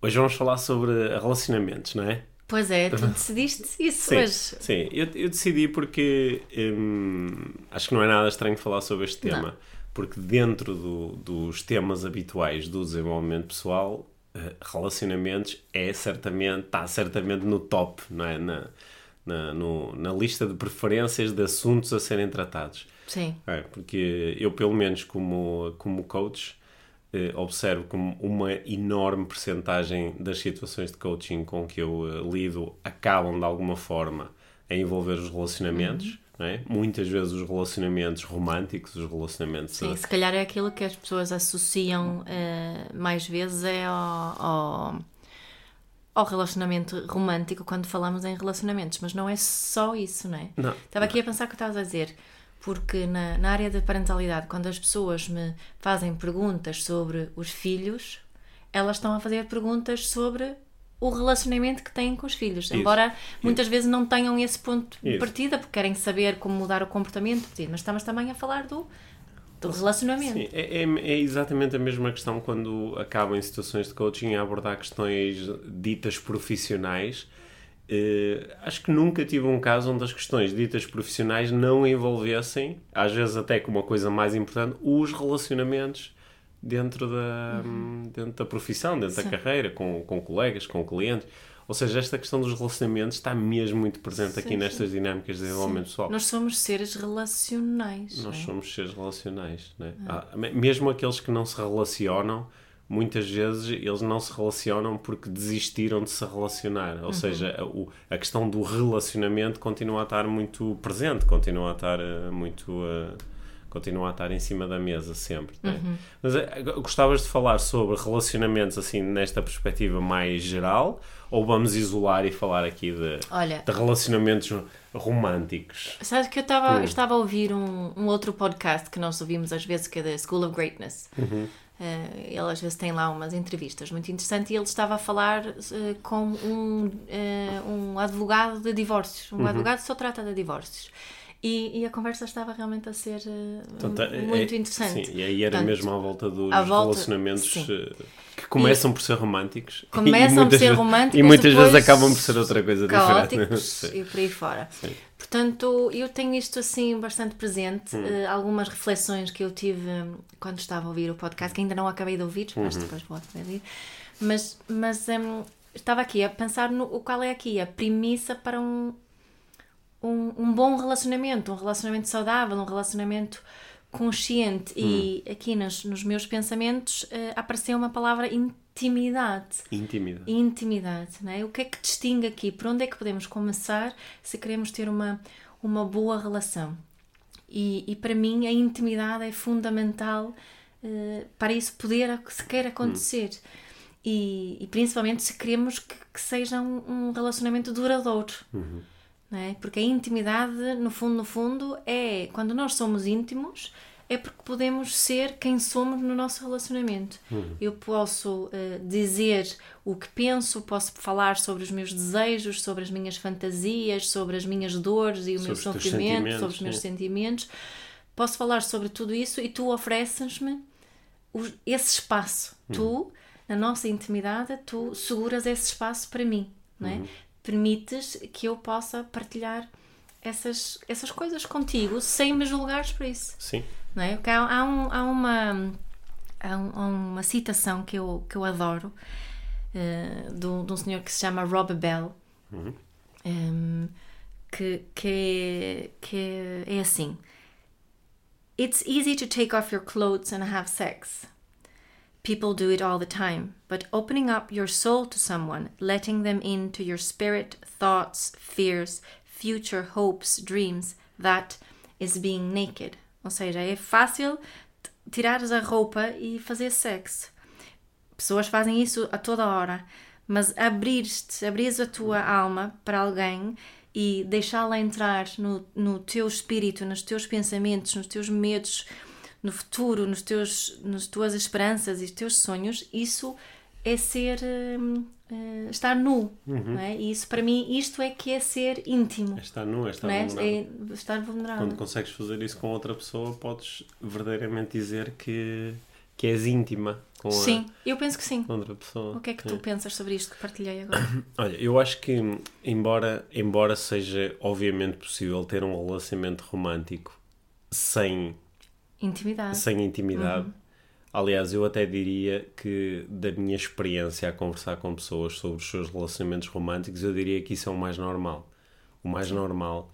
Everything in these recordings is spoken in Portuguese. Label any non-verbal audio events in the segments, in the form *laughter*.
Hoje vamos falar sobre relacionamentos, não é? Pois é, tu decidiste isso Sim, hoje. sim. Eu, eu decidi porque hum, acho que não é nada estranho falar sobre este tema, Não. porque dentro do- dos temas habituais do desenvolvimento pessoal, eh, relacionamentos é certamente, está certamente no top, não é? Na, na, no- na lista de preferências de assuntos a serem tratados. Sim. É, porque eu, pelo menos como, como coach, eh, observo como uma enorme percentagem das situações de coaching com que eu eh, lido acabam de alguma forma a envolver os relacionamentos. Uhum. é? Muitas vezes os relacionamentos românticos, os relacionamentos. Sim, eh, se calhar é aquilo que as pessoas associam eh, mais vezes é ao, ao, ao relacionamento romântico quando falamos em relacionamentos, mas não é só isso, não é? Não. Estava aqui a pensar o que estavas a dizer, porque na, na área da parentalidade, quando as pessoas me fazem perguntas sobre os filhos, elas estão a fazer perguntas sobre o relacionamento que têm com os filhos, embora muitas vezes não tenham esse ponto de Isso. partida, porque querem saber como mudar o comportamento, mas estamos também a falar do, do relacionamento. Sim, é, é- é exatamente a mesma questão quando acabam em situações de coaching a abordar questões ditas profissionais. Eh, acho que nunca tive um caso onde as questões ditas profissionais não envolvessem, às vezes até como uma coisa mais importante, os relacionamentos dentro da, dentro da profissão, dentro da carreira, com, com colegas, com clientes. Ou seja, esta questão dos relacionamentos está mesmo muito presente aqui Sim, nestas dinâmicas de desenvolvimento pessoal. Nós somos seres relacionais. Nós é? somos seres relacionais, né? Há- me- mesmo aqueles que não se relacionam, muitas vezes eles não se relacionam porque desistiram de se relacionar. Uhum. Ou seja, a, o- a questão do relacionamento continua a estar muito presente, continua a estar eh, muito. eh, continua a estar em cima da mesa sempre. né? Uhum. Mas eh, gostavas de falar sobre relacionamentos assim nesta perspectiva mais geral ou vamos isolar e falar aqui de, Olha, de relacionamentos românticos? sabes que eu Hum. estava eu estava a ouvir um, um outro podcast que nós ouvimos às vezes, que é da School of Greatness. Uhum. Eh, ele às vezes tem lá umas entrevistas muito interessantes e ele estava a falar eh, com um, eh, um advogado de divórcios. Uhum. Um advogado que só trata de divórcios. E, e a conversa estava realmente a ser eh, Portanto, é- muito é- interessante. Sim, e aí era Portanto, mesmo à volta dos à volta- relacionamentos sim. que começam por ser românticos. Começam e por ser românticos, E muitas vezes acabam por ser outra coisa diferente. *laughs* Sim. e por aí fora. Portanto, eu tenho isto assim bastante presente. Hum. eh, algumas reflexões que eu tive hum, quando estava a ouvir o podcast, que ainda não acabei de ouvir, mas Uhum. depois vou ouvir. Mas, mas hum, estava aqui a pensar no qual é aqui a premissa para um, um, um bom relacionamento, um relacionamento saudável, um relacionamento consciente. E Hum. aqui nos, nos meus pensamentos eh, apareceu uma palavra intimidade Intimidade. intimidade, não é? O que é que distingue aqui? Por onde é que podemos começar se queremos ter uma, uma boa relação? E, e para mim a intimidade é fundamental eh, para isso poder sequer acontecer. E, e principalmente se queremos que, que seja um, um relacionamento duradouro. Não é? Porque a intimidade, no fundo, no fundo, é quando nós somos íntimos, é porque podemos ser quem somos no nosso relacionamento. Eu posso eh, dizer o que penso, posso falar sobre os meus desejos, sobre as minhas fantasias, sobre as minhas dores e o meu Sobre teus sofrimento, sobre os meus sim. sentimentos. Posso falar sobre tudo isso e tu ofereces-me esse espaço. Tu, na nossa intimidade, tu seguras esse espaço para mim, não é? Permites que eu possa partilhar essas, essas coisas contigo sem me julgares por isso, Sim. não é? Porque há, há, um- há uma, há, um- há uma citação que eu, que eu adoro eh, de, um, de um senhor que se chama Rob Bell em, que, que, que é assim It's easy to take off your clothes and have sex. People do it all the time, but opening up your soul to someone, letting them into your spirit, thoughts, fears, future hopes, dreams, that is being naked. Ou seja, é fácil tirares a roupa e fazer sexo. Pessoas fazem isso a toda hora, Mas abrir-te, abrir a tua alma para alguém e deixá-la entrar no, no teu espírito, nos teus pensamentos, nos teus medos, no futuro, nos teus, nas tuas esperanças e os teus sonhos, isso é ser uh, uh, estar nu, uhum. não é? E isso para mim isto é que é ser íntimo. É estar nu, é estar é? vulnerável. É estar vulnerável. Quando consegues fazer isso com outra pessoa, podes verdadeiramente dizer que que és íntima com sim, a, eu penso que sim. outra pessoa. O que é que tu é. pensas sobre isto que partilhei agora? *coughs* Olha, eu acho que embora embora seja obviamente possível ter um relacionamento romântico sem intimidade, sem intimidade. Uhum. Aliás, eu até diria que, da minha experiência a conversar com pessoas sobre os seus relacionamentos românticos, eu diria que isso é o mais normal. O mais Sim. normal.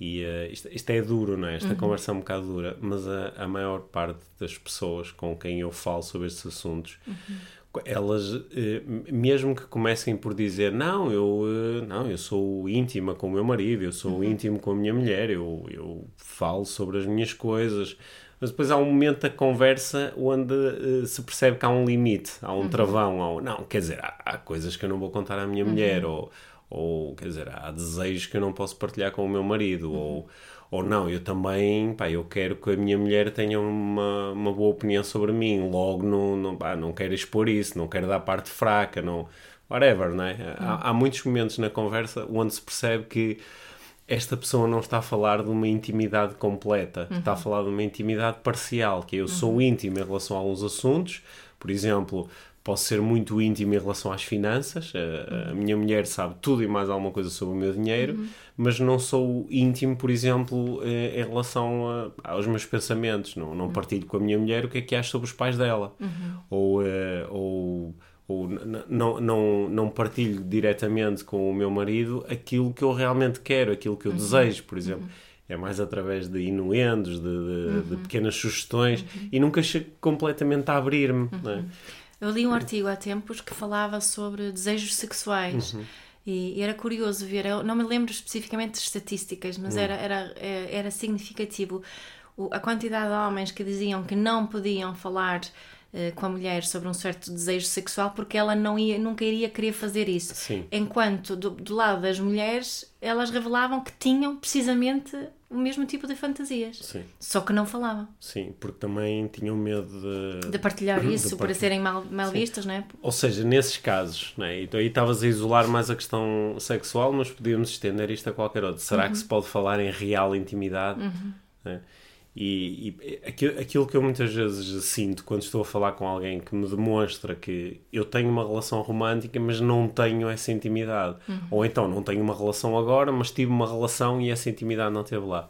E uh, isto, isto, é duro, não é? Esta uhum. conversa é um bocado dura, mas a, a maior parte das pessoas com quem eu falo sobre estes assuntos, uhum. elas, uh, mesmo que comecem por dizer não, eu, uh, não, eu sou íntima com o meu marido, eu sou uhum. íntimo com a minha mulher, eu, eu falo sobre as minhas coisas, mas depois há um momento da conversa onde uh, se percebe que há um limite, há um uhum. travão, há um, não, quer dizer, há, há, coisas que eu não vou contar à minha uhum. mulher, ou, ou quer dizer, há desejos que eu não posso partilhar com o meu marido, uhum. ou, ou não, eu também, pá, eu quero que a minha mulher tenha uma, uma boa opinião sobre mim, logo não, não, pá, não quero expor isso, não quero dar parte fraca, não, whatever, não é? Há, uhum. há muitos momentos na conversa onde se percebe que esta pessoa não está a falar de uma intimidade completa, uhum. está a falar de uma intimidade parcial, que eu uhum. sou íntimo em relação a alguns assuntos, por exemplo, posso ser muito íntimo em relação às finanças, a, a minha mulher sabe tudo e mais alguma coisa sobre o meu dinheiro, uhum. mas não sou íntimo, por exemplo, eh, em relação a, aos meus pensamentos, não, não partilho com a minha mulher o que é que acho sobre os pais dela, uhum. ou, ou não, não, não partilho diretamente com o meu marido aquilo que eu realmente quero, aquilo que eu uhum. desejo, por exemplo. Uhum. É mais através de inuendos, de, de, uhum. de pequenas sugestões uhum. e nunca chego completamente a abrir-me. É? Uhum. Eu li um artigo há tempos que falava sobre desejos sexuais. Uhum. E, era curioso ver, eu não me lembro especificamente de estatísticas, mas era, era, é, era significativo a quantidade de homens que diziam que não podiam falar eh, com a mulher sobre um certo desejo sexual porque ela não ia, nunca iria querer fazer isso. Sim. Enquanto do, do, lado das mulheres elas revelavam que tinham precisamente o mesmo tipo de fantasias. Sim. Só que não falavam. Sim, porque também tinham medo de, de partilhar *coughs* isso, de para serem mal, mal vistas, não é? Ou seja, nesses casos, não é? então aí estavas a isolar mais a questão sexual, mas podíamos estender isto a qualquer outro. Será uhum. que se pode falar em real intimidade? Uhum. É? E, e aquilo, que eu muitas vezes sinto quando estou a falar com alguém que me demonstra que eu tenho uma relação romântica, mas não tenho essa intimidade. Uhum. Ou então não tenho uma relação agora, mas tive uma relação e essa intimidade não esteve lá.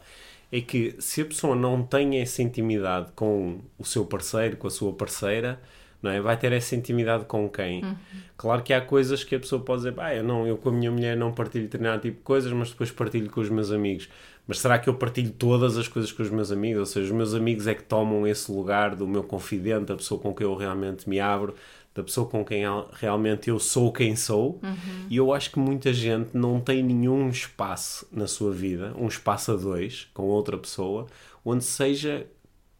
É que se a pessoa não tem essa intimidade com o seu parceiro, com a sua parceira, não é? Vai ter essa intimidade com quem? Uhum. Claro que há coisas que a pessoa pode dizer, ah, eu, não, eu com a minha mulher não partilho determinado tipo de coisas, mas depois partilho com os meus amigos. Mas será que eu partilho todas as coisas com os meus amigos? Ou seja, os meus amigos é que tomam esse lugar do meu confidente, da pessoa com quem eu realmente me abro, da pessoa com quem realmente eu sou quem sou. Uhum. E eu acho que muita gente não tem nenhum espaço na sua vida, um espaço a dois, com outra pessoa, onde seja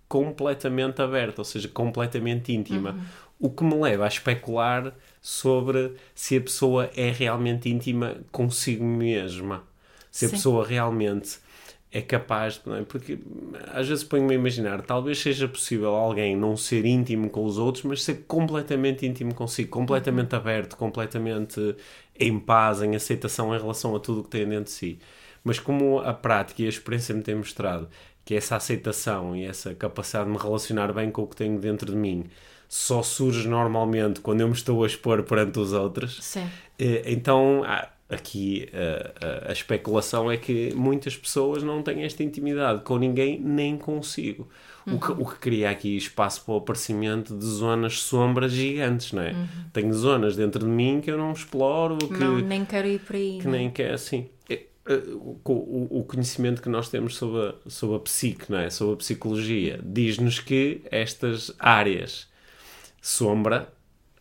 completamente aberta, ou seja, completamente íntima. Uhum. O que me leva a especular sobre se a pessoa é realmente íntima consigo mesma. Se a Sim. pessoa realmente é capaz, é? porque às vezes ponho-me a imaginar, talvez seja possível alguém não ser íntimo com os outros, mas ser completamente íntimo consigo, completamente uhum. aberto, completamente em paz, em aceitação em relação a tudo o que tem dentro de si. Mas como a prática e a experiência me têm mostrado que essa aceitação e essa capacidade de me relacionar bem com o que tenho dentro de mim só surge normalmente quando eu me estou a expor perante os outros, Sim. Eh, então aqui a, a, a, especulação é que muitas pessoas não têm esta intimidade com ninguém nem consigo. Uhum. O, que, o que cria aqui espaço para o aparecimento de zonas sombras gigantes, não é? Uhum. Tenho zonas dentro de mim que eu não exploro, que, não, nem quero ir por aí. Que nem quero, assim. É, é, o, o, conhecimento que nós temos sobre a, sobre a psique, não é? sobre a psicologia, diz-nos que estas áreas sombra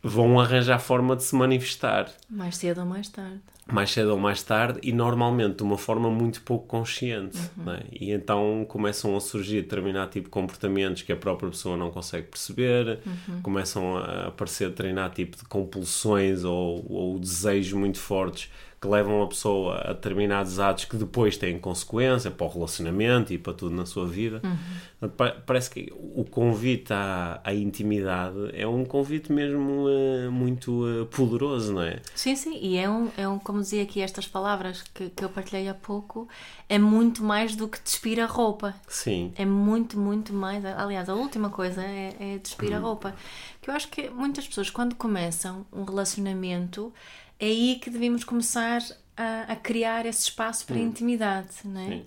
vão arranjar forma de se manifestar. Mais cedo ou mais tarde mais cedo ou mais tarde e normalmente de uma forma muito pouco consciente. Uhum. É? E então começam a surgir determinado tipo de comportamentos que a própria pessoa não consegue perceber, Uhum. começam a aparecer determinado tipo de compulsões ou, ou desejos muito fortes que levam a pessoa a determinados atos que depois têm consequência para o relacionamento e para tudo na sua vida. Uhum. Pa- Parece que o convite à, à intimidade é um convite mesmo eh, muito eh, poderoso, não é? Sim, sim, e é um, é um como dizia aqui estas palavras que, que eu partilhei há pouco, é muito mais do que despir a roupa. Sim. É muito, muito mais. Aliás, a última coisa é, é despir a roupa. Que eu acho que muitas pessoas, quando começam um relacionamento, é aí que devemos começar a, a criar esse espaço para a intimidade, não é? Sim.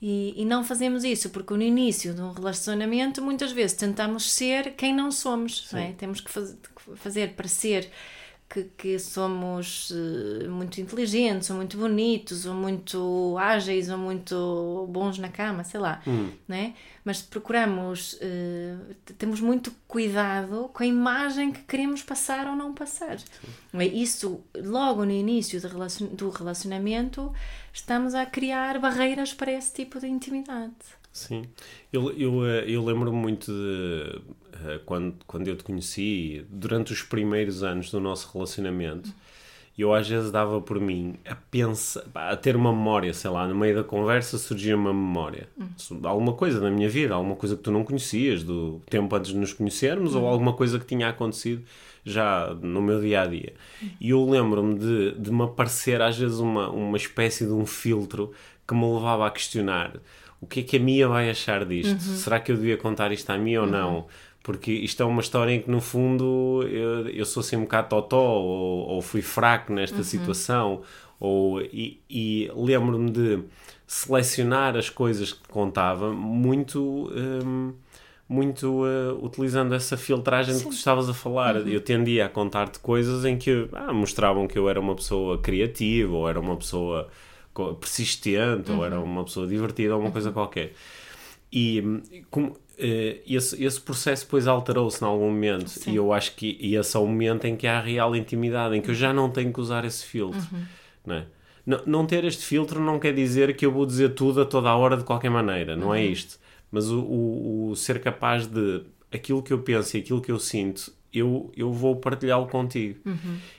E, e não fazemos isso porque no início de um relacionamento muitas vezes tentamos ser quem não somos, não é? Temos que faz, fazer parecer que, que somos eh, muito inteligentes, ou muito bonitos, ou muito ágeis, ou muito bons na cama, sei lá, não é? Mas procuramos, t- temos muito cuidado com a imagem que queremos passar ou não passar. É? Isso, logo no início do relacion- do relacionamento, estamos a criar barreiras para esse tipo de intimidade. Sim, eu, eu, eh, eu lembro-me muito de quando, quando eu te conheci, durante os primeiros anos do nosso relacionamento, eu às vezes dava por mim a pensar, a ter uma memória, sei lá, no meio da conversa surgia uma memória. de Alguma coisa da minha vida, alguma coisa que tu não conhecias, do tempo antes de nos conhecermos, ou alguma coisa que tinha acontecido já no meu dia a dia. E eu lembro-me de, de me aparecer às vezes uma, uma espécie de um filtro que me levava a questionar o que é que a Mia vai achar disto? Será que eu devia contar isto à Mia ou não? Porque isto é uma história em que, no fundo, eu, eu sou assim um bocado totó, ou, ou fui fraco nesta situação, ou, e, e lembro-me de selecionar as coisas que contava muito. hum, muito eh, utilizando essa filtragem de que tu estavas a falar. Eu tendia a contar-te coisas em que ah, mostravam que eu era uma pessoa criativa, ou era uma pessoa persistente, ou era uma pessoa divertida, ou uma coisa qualquer. E hum, como, esse, esse processo depois alterou-se em algum momento, Sim. e eu acho que esse é o momento em que há a real intimidade, em que eu já não tenho que usar esse filtro. Não, é? não, não ter este filtro não quer dizer que eu vou dizer tudo a toda a hora de qualquer maneira, não é isto. Mas o, o, o ser capaz de aquilo que eu penso e aquilo que eu sinto, eu, eu vou partilhá-lo contigo.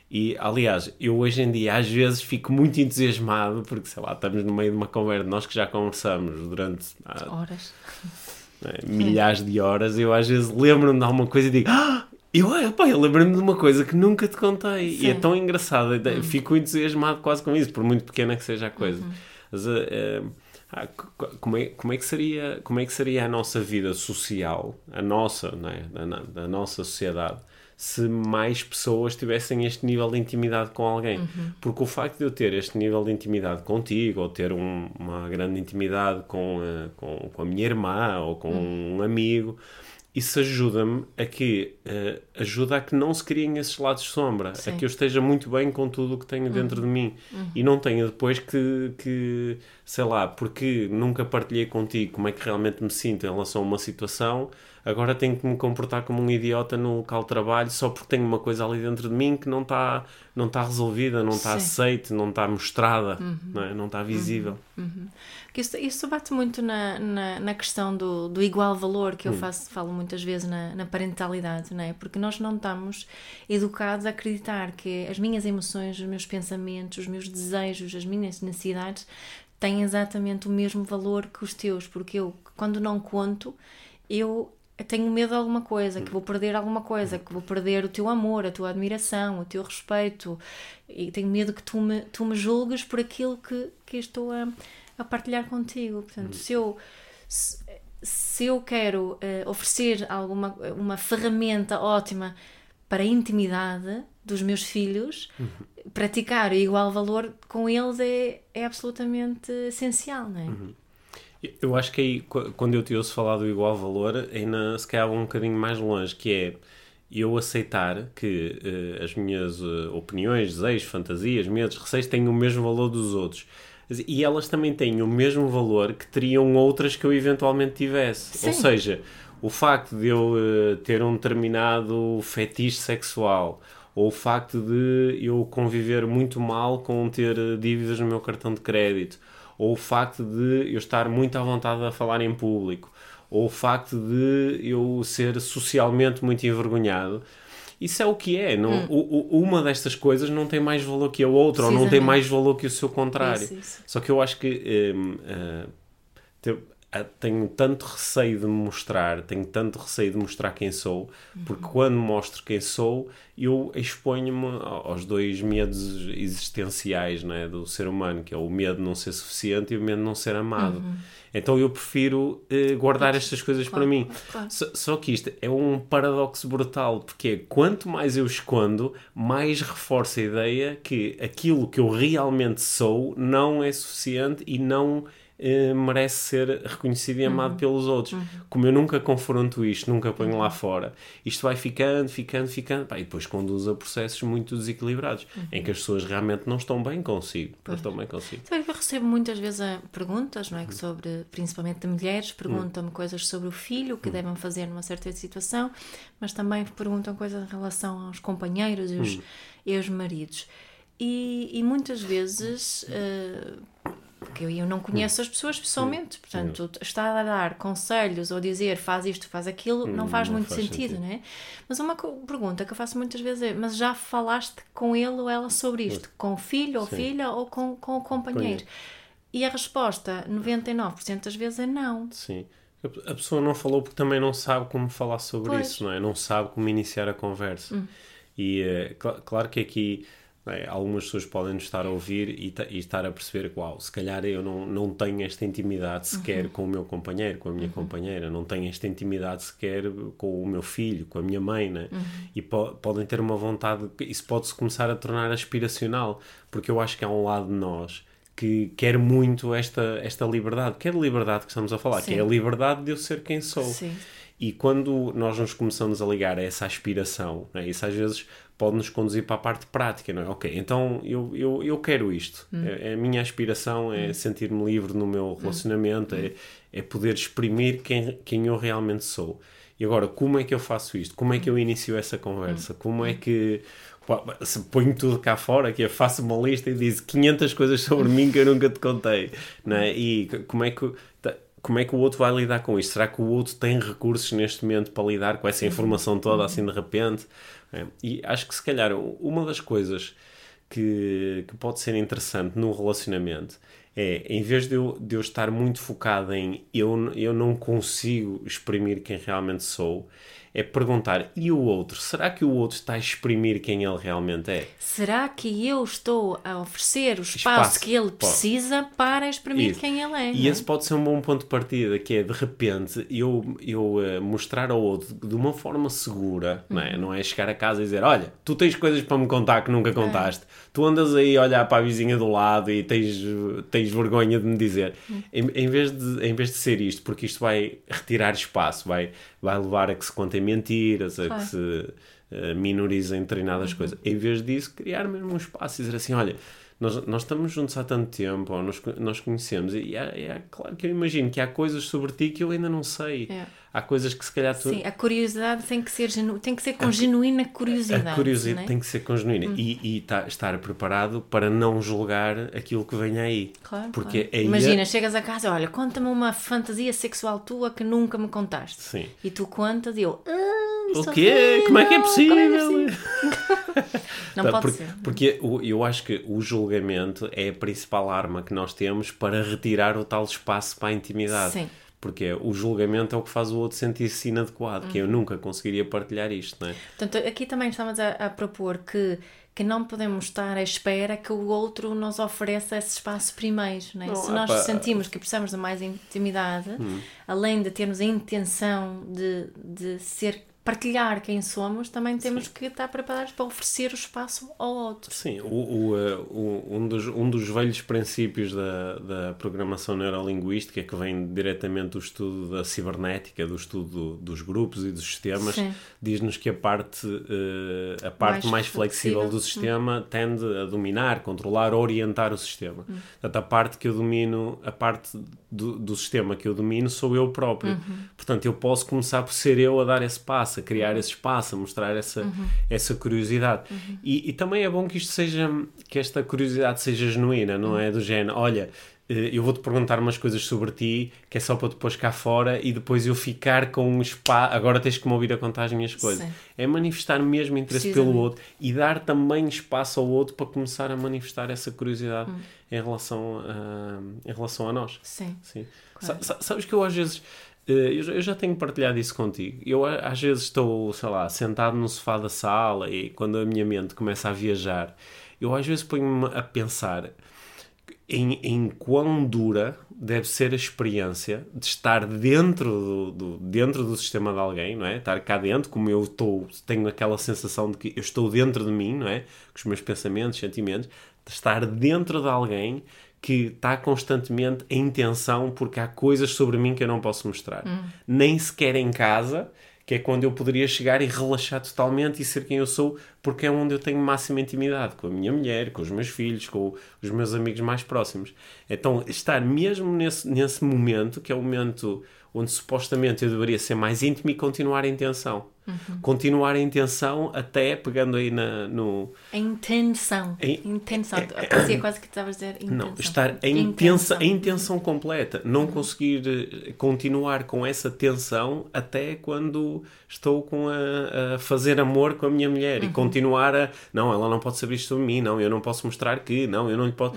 E, aliás, eu hoje em dia às vezes fico muito entusiasmado porque, sei lá, estamos no meio de uma conversa, nós que já conversamos durante ah, Horas. Né, milhares de horas, eu às vezes lembro-me de alguma coisa e digo, ah, eu, ah, pá, eu lembro-me de uma coisa que nunca te contei. E é Sim. tão engraçado, eu fico entusiasmado quase com isso, por muito pequena que seja a coisa. Mas, ah, ah, co- como, é, como, é que seria, como é que seria a nossa vida social, a nossa, né, da, na- da nossa sociedade, se mais pessoas tivessem este nível de intimidade com alguém? Porque o facto de eu ter este nível de intimidade contigo, ou ter um- uma grande intimidade com, a- com, com a minha irmã, ou com um amigo, isso ajuda-me a que eh, ajuda a que não se criem esses lados de sombra, Sim. a que eu esteja muito bem com tudo o que tenho dentro de mim. E não tenha depois que, que, sei lá, porque nunca partilhei contigo como é que realmente me sinto em relação a uma situação, agora tenho que me comportar como um idiota no local de trabalho só porque tenho uma coisa ali dentro de mim que não está não está resolvida, não está aceite, não está mostrada, não, é? está visível. Porque isso, isso bate muito na, na, na questão do, do igual valor que eu faço, falo muitas vezes na, na parentalidade, não é? Porque nós não estamos educados a acreditar que as minhas emoções, os meus pensamentos, os meus desejos, as minhas necessidades têm exatamente o mesmo valor que os teus, porque eu, quando não conto, eu tenho medo de alguma coisa, que vou perder alguma coisa, que vou perder o teu amor, a tua admiração, o teu respeito, e tenho medo que tu me, tu me julgues por aquilo que, que estou a, a partilhar contigo. Portanto, se eu. Se, se eu quero eh, oferecer alguma uma ferramenta ótima para a intimidade dos meus filhos, praticar o igual valor com eles é, é absolutamente essencial, não é? Eu acho que aí, qu- quando eu te ouço falar do igual valor, ainda se calhar vou um bocadinho mais longe, que é eu aceitar que eh, as minhas eh, opiniões, desejos, fantasias, medos, receios têm o mesmo valor dos outros. E elas também têm o mesmo valor que teriam outras que eu eventualmente tivesse. Ou Sim. seja, o facto de eu eh, ter um determinado fetiche sexual, ou o facto de eu conviver muito mal com ter dívidas no meu cartão de crédito, ou o facto de eu estar muito à vontade a falar em público, ou o facto de eu ser socialmente muito envergonhado. Isso é o que é. Não, hum. o, o, uma destas coisas não tem mais valor que a outra, ou não tem mais valor que o seu contrário. Isso, isso. Só que eu acho que um, uh, tenho tanto receio de me mostrar, tenho tanto receio de mostrar quem sou, porque uhum. quando mostro quem sou, eu exponho-me aos dois medos existenciais né, do ser humano, que é o medo de não ser suficiente e o medo de não ser amado. Uhum. Então eu prefiro uh, guardar estas coisas claro, para mim. Claro. Só, só, que isto é um paradoxo brutal, porque é, quanto mais eu escondo, mais reforço a ideia que aquilo que eu realmente sou não é suficiente e não eh, merece ser reconhecido e amado uhum. pelos outros. Uhum. Como eu nunca confronto isto, nunca ponho uhum. lá fora, isto vai ficando, ficando, ficando, pá, e depois conduz a processos muito desequilibrados, uhum. em que as pessoas realmente não estão bem consigo. Não estão bem consigo. Sabe que eu recebo muitas vezes eh, perguntas, não é? Que uhum. sobre, principalmente de mulheres, perguntam-me coisas sobre o filho, o que devem fazer numa certa situação, mas também perguntam coisas em relação aos companheiros e os, e os maridos. E, e muitas vezes. Uh, porque eu, não conheço as pessoas pessoalmente, portanto, estar a dar conselhos ou dizer faz isto, faz aquilo, não faz não muito faz sentido, sentido, né? Mas uma pergunta que eu faço muitas vezes é: mas já falaste com ele ou ela sobre isto? Com o filho ou Sim. filha ou com, com o companheiro? E a resposta, 99% das vezes, é não. Sim. A pessoa não falou porque também não sabe como falar sobre pois. isso, não é? Não sabe como iniciar a conversa. Hum. E é, claro que aqui é? Algumas pessoas podem nos estar a ouvir e, e, estar a perceber que, uau, se calhar eu não, não tenho esta intimidade sequer uhum. com o meu companheiro, com a minha uhum. companheira, não tenho esta intimidade sequer com o meu filho, com a minha mãe, né? Uhum. E po podem ter uma vontade, isso pode-se começar a tornar aspiracional, porque eu acho que há um lado de nós que quer muito esta, esta liberdade, que é de liberdade que estamos a falar, Sim. que é a liberdade de eu ser quem sou. Sim. E quando nós nos começamos a ligar a essa aspiração, né, isso às vezes pode nos conduzir para a parte prática, não é? Ok, então eu, eu, eu quero isto. Hum. É, é a minha aspiração é hum. sentir-me livre no meu hum. relacionamento, hum. é, é poder exprimir quem, quem eu realmente sou. E agora, como é que eu faço isto? Como é que eu hum. inicio essa conversa? Hum. Como é que se ponho tudo cá fora, que eu faço uma lista e diz 500 coisas sobre mim que eu nunca te contei, não é? E como é que como é que o outro vai lidar com isto? Será que o outro tem recursos neste momento para lidar com essa informação toda assim de repente? É. E acho que se calhar uma das coisas que, que pode ser interessante no relacionamento é, em vez de eu, de eu estar muito focado em eu, eu não consigo exprimir quem realmente sou, é perguntar: e o outro? Será que o outro está a exprimir quem ele realmente é? Será que eu estou a oferecer o espaço, espaço que ele precisa pode. para exprimir Isso. quem ele é? E é? esse pode ser um bom ponto de partida, que é de repente eu, eu uh, mostrar ao outro de uma forma segura, uhum. não, é? Uhum. não é chegar a casa e dizer: olha, tu tens coisas para me contar que nunca contaste, é. tu andas aí a olhar para a vizinha do lado e tens, tens vergonha de me dizer. Uhum. Em, em, vez de, em vez de ser isto, porque isto vai retirar espaço, vai, vai levar a que se contem mentiras, a claro. que se uh, minorizem determinadas uhum. coisas. Em vez disso, criar mesmo um espaço e dizer assim: olha, nós, nós estamos juntos há tanto tempo, ou nós, nós conhecemos, e é, é, claro que eu imagino que há coisas sobre ti que eu ainda não sei. É. Há coisas que se calhar tu... Sim, a curiosidade tem que ser, genu... tem que ser com a, genuína curiosidade. A curiosidade é? tem que ser com genuína. Hum. E, e tá, estar preparado para não julgar aquilo que vem aí. Claro. Porque claro. Imagina, chegas a casa, olha, conta-me uma fantasia sexual tua que nunca me contaste. Sim. E tu contas e eu. Ah, o quê? Como é que é possível? É, é possível? *laughs* não tá, pode porque, ser. Porque eu acho que o julgamento é a principal arma que nós temos para retirar o tal espaço para a intimidade. Sim porque o julgamento é o que faz o outro sentir-se inadequado, uhum. que eu uhum. nunca conseguiria partilhar isto, não é? Portanto, aqui também estamos a, a, propor que, que não podemos estar à espera que o outro nos ofereça esse espaço primeiro, não é? Não, Se nós sentimos que precisamos de mais intimidade, uhum. além de termos a intenção de, de ser partilhar quem somos, também temos Sim. que estar preparados para oferecer o espaço ao outro. Sim, o, o, eh, o, um, dos, um dos velhos princípios da, da programação neurolinguística, que vem diretamente do estudo da cibernética, do estudo dos grupos e dos sistemas, diz-nos que a parte, uh, a parte mais, mais flexível, do sistema hum. tende a dominar, controlar, orientar o sistema. Hum. Portanto, a parte que eu domino, a parte do, do sistema que eu domino sou eu próprio. Uhum. Portanto, eu posso começar por ser eu a dar esse passo espaço, a criar esse espaço, a mostrar essa, essa curiosidade. E, e também é bom que isto seja, que esta curiosidade seja genuína, não é do género, olha, eh, eu vou-te perguntar umas coisas sobre ti, que é só para depois cá fora e depois eu ficar com um espaço. Agora tens que me ouvir a contar as minhas coisas. Sim. É manifestar mesmo interesse pelo outro e dar também espaço ao outro para começar a manifestar essa curiosidade em, relação a, em relação a nós. Sim. Sim. Claro. Sa- sa- Sabes que eu às vezes. Eh, Eu já, tenho partilhado isso contigo. Eu às vezes estou, sei lá, sentado no sofá da sala e quando a minha mente começa a viajar, eu às vezes ponho-me a pensar em, em quão dura deve ser a experiência de estar dentro do, do- dentro do sistema de alguém, não é? Estar cá dentro, como eu estou, tenho aquela sensação de que eu estou dentro de mim, não é? Com os meus pensamentos, sentimentos, de estar dentro de alguém que está constantemente em tensão porque há coisas sobre mim que eu não posso mostrar. Nem sequer em casa, que é quando eu poderia chegar e relaxar totalmente e ser quem eu sou, porque é onde eu tenho máxima intimidade com a minha mulher, com os meus filhos, com os meus amigos mais próximos. Então, estar mesmo nesse, nesse momento, que é o momento onde supostamente eu deveria ser mais íntimo e continuar em tensão. Continuar em tensão até pegando aí na, no, A intenção. Em- Intenção. Parecia quase que estavas a dizer intenção. não, estar em intensa, em tensão completa. Não conseguir eh, continuar com essa tensão até quando estou com a, a fazer amor com a minha mulher e continuar a. Não, ela não pode saber isto sobre mim, não, eu não posso mostrar que, não, eu não lhe posso.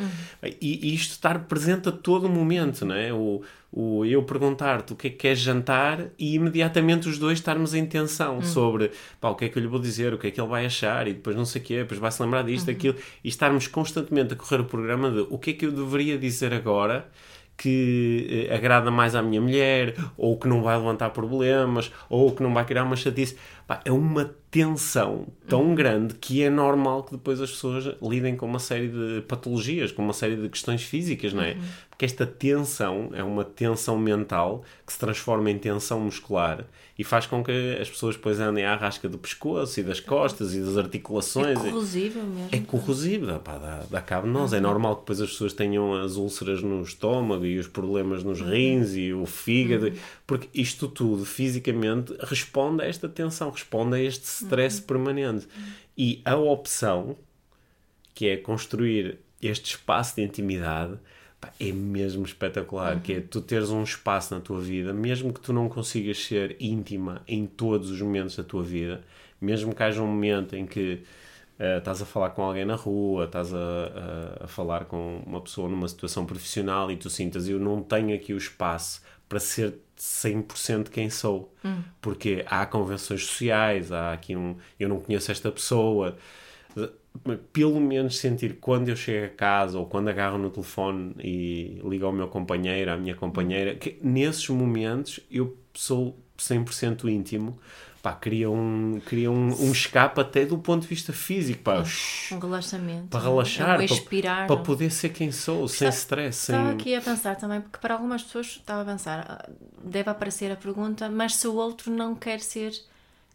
E, e isto estar presente a todo momento, não é? O, o eu perguntar-te o que é que queres jantar e imediatamente os dois estarmos em tensão sobre pá, o que é que eu lhe vou dizer, o que é que ele vai achar e depois não sei o quê, depois vai-se lembrar disto, aquilo, e estarmos constantemente a correr o programa de o que é que eu deveria dizer agora que eh, agrada mais à minha mulher, ou que não vai levantar problemas, ou que não vai criar uma chatice. Pá, é uma tensão tão grande que é normal que depois as pessoas lidem com uma série de patologias, com uma série de questões físicas, não é? Porque esta tensão é uma tensão mental que se transforma em tensão muscular e faz com que as pessoas depois andem à rasca do pescoço e das costas e das É articulações. corrosível mesmo. É corrosivo, dá, pá, dá, dá cabo de nós. É normal que depois as pessoas tenham as úlceras no estômago e os problemas nos rins e o fígado, porque isto tudo fisicamente responde a esta tensão, responde a este stress permanente. E a opção, que é construir este espaço de intimidade, é mesmo espetacular, que é tu teres um espaço na tua vida, mesmo que tu não consigas ser íntima em todos os momentos da tua vida, mesmo que haja um momento em que eh, estás a falar com alguém na rua, estás a, a, a falar com uma pessoa numa situação profissional e tu sintas eu não tenho aqui o espaço para ser 100% quem sou. Porque há convenções sociais, há aqui um... Eu não conheço esta pessoa. Pelo menos sentir quando eu chego a casa ou quando agarro no telefone e ligo ao meu companheiro, à minha companheira, que nesses momentos eu sou 100% íntimo. Pá, cria um, cria um, um escape até do ponto de vista físico. Pá, Um relaxamento. para é? relaxar, É um para, expirar. para não? poder ser quem sou, sem Está- stress, sem... Estava aqui a pensar também, porque para algumas pessoas estava a pensar, ah, deve aparecer a pergunta, mas se o outro não quer ser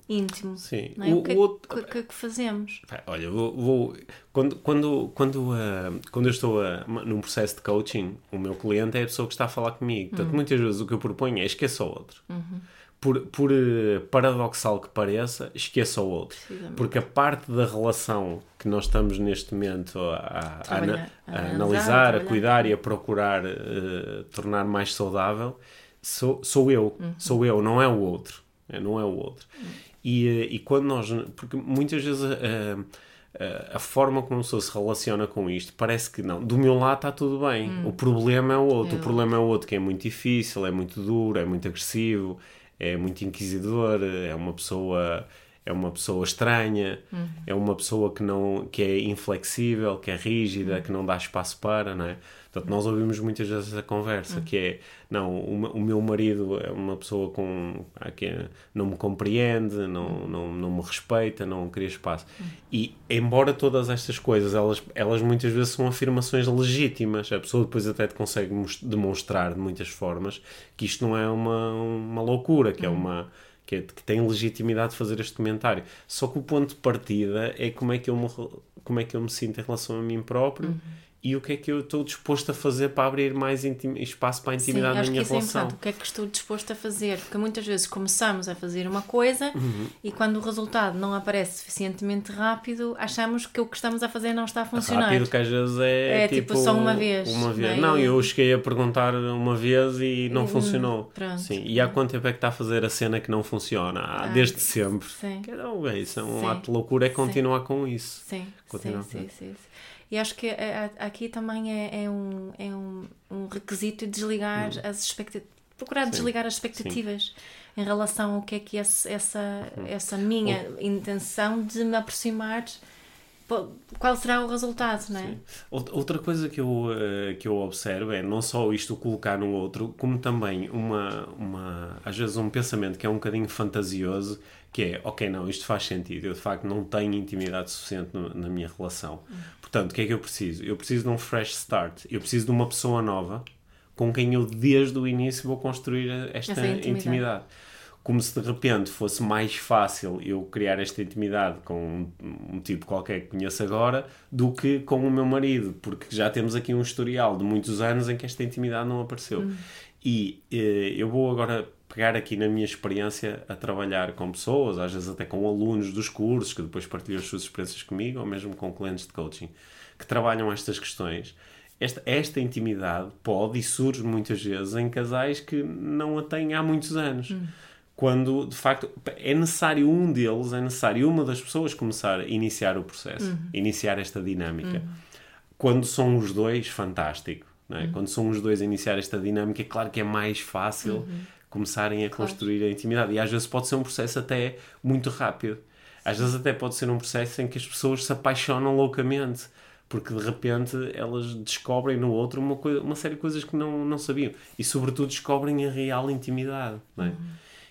íntimo, Sim. é? O- o, que, o outro- que, que- fazemos? Olha, vou, vou- quando, quando, quando, ah, quando eu estou ah, num processo de coaching, o meu cliente é a pessoa que está a falar comigo. Portanto, muitas vezes o que eu proponho é esqueça o outro. Por, por eh, paradoxal que pareça, esqueça o outro. Porque a parte da relação que nós estamos neste momento a, a- a, a analisar, a cuidar e a procurar eh, tornar mais saudável, sou, sou eu. Sou eu, não é o outro. É, não é o outro. E, eh, e quando nós. Porque muitas vezes. eh, a forma como a pessoa se relaciona com isto parece que não. Do meu lado está tudo bem. O problema é o outro. É o problema é o outro que é muito difícil, é muito duro, é muito agressivo, é muito inquisidor, é uma pessoa é uma pessoa estranha, é uma pessoa que não que é inflexível, que é rígida, que não dá espaço para, não é? Portanto, nós ouvimos muitas vezes essa conversa, que é, não, o, o meu marido é uma pessoa com ah, que é- não me compreende, não, não, não me respeita, não cria espaço. E, embora todas estas coisas, elas, elas muitas vezes são afirmações legítimas, a pessoa depois até te consegue demonstrar de muitas formas que isto não é uma, uma loucura, que é uma que, que tem legitimidade de fazer este comentário. Só que o ponto de partida é como é que eu me, como é que eu me sinto em relação a mim próprio e o que é que eu estou disposto a fazer para abrir mais espaço para a intimidade Sim, na minha que relação. É o que é que estou disposto a fazer? Porque muitas vezes começamos a fazer uma coisa uhum. e quando o resultado não aparece suficientemente rápido, achamos que o que estamos a fazer não está a funcionar. Rápido que às vezes é, é tipo, tipo só uma vez. Uma vez. Não, é? não, eu cheguei a perguntar uma vez e não hum, funcionou. Pronto. Sim. E há quanto tempo é que está a fazer a cena que não funciona? Ah, ah desde sempre. Sim. Que, não, é, isso é um sim. ato de loucura é continuar sim. com isso. Sim. Continuar sim, sim, sim, sim. E acho que eh, aqui também é, é, um, é um, um requisito desligar hum. as expectativas, procurar Sim. desligar as expectativas Sim. em relação ao que é que esse, essa, hum. essa minha intenção de me aproximar qual será o resultado, não é? Sim. Outra coisa que eu, eh, que eu observo é não só isto colocar no outro, como também uma, uma, às vezes um pensamento que é um bocadinho fantasioso, que é, ok, não, isto faz sentido, eu de facto não tenho intimidade suficiente no, na minha relação. Uhum. Portanto, o que é que eu preciso? Eu preciso de um fresh start, eu preciso de uma pessoa nova com quem eu desde o início vou construir esta intimidade. intimidade como se de repente fosse mais fácil eu criar esta intimidade com um, um, tipo qualquer que conheço agora do que com o meu marido, porque já temos aqui um historial de muitos anos em que esta intimidade não apareceu. Hum. E eh, eu vou agora pegar aqui na minha experiência a trabalhar com pessoas, às vezes até com alunos dos cursos, que depois partilham as suas experiências comigo, ou mesmo com clientes de coaching, que trabalham estas questões. Esta, esta intimidade pode e surge muitas vezes em casais que não a têm há muitos anos. Hum quando de facto é necessário um deles, é necessário uma das pessoas começar a iniciar o processo, uhum. iniciar esta dinâmica. Uhum. Quando são os dois, fantástico. É? Uhum. Quando são os dois a iniciar esta dinâmica, é claro que é mais fácil uhum. começarem a claro. construir a intimidade. E às vezes pode ser um processo até muito rápido. Às vezes até pode ser um processo em que as pessoas se apaixonam loucamente porque de repente elas descobrem no outro uma, coisa, uma série de coisas que não, não sabiam e sobretudo descobrem a real intimidade não é?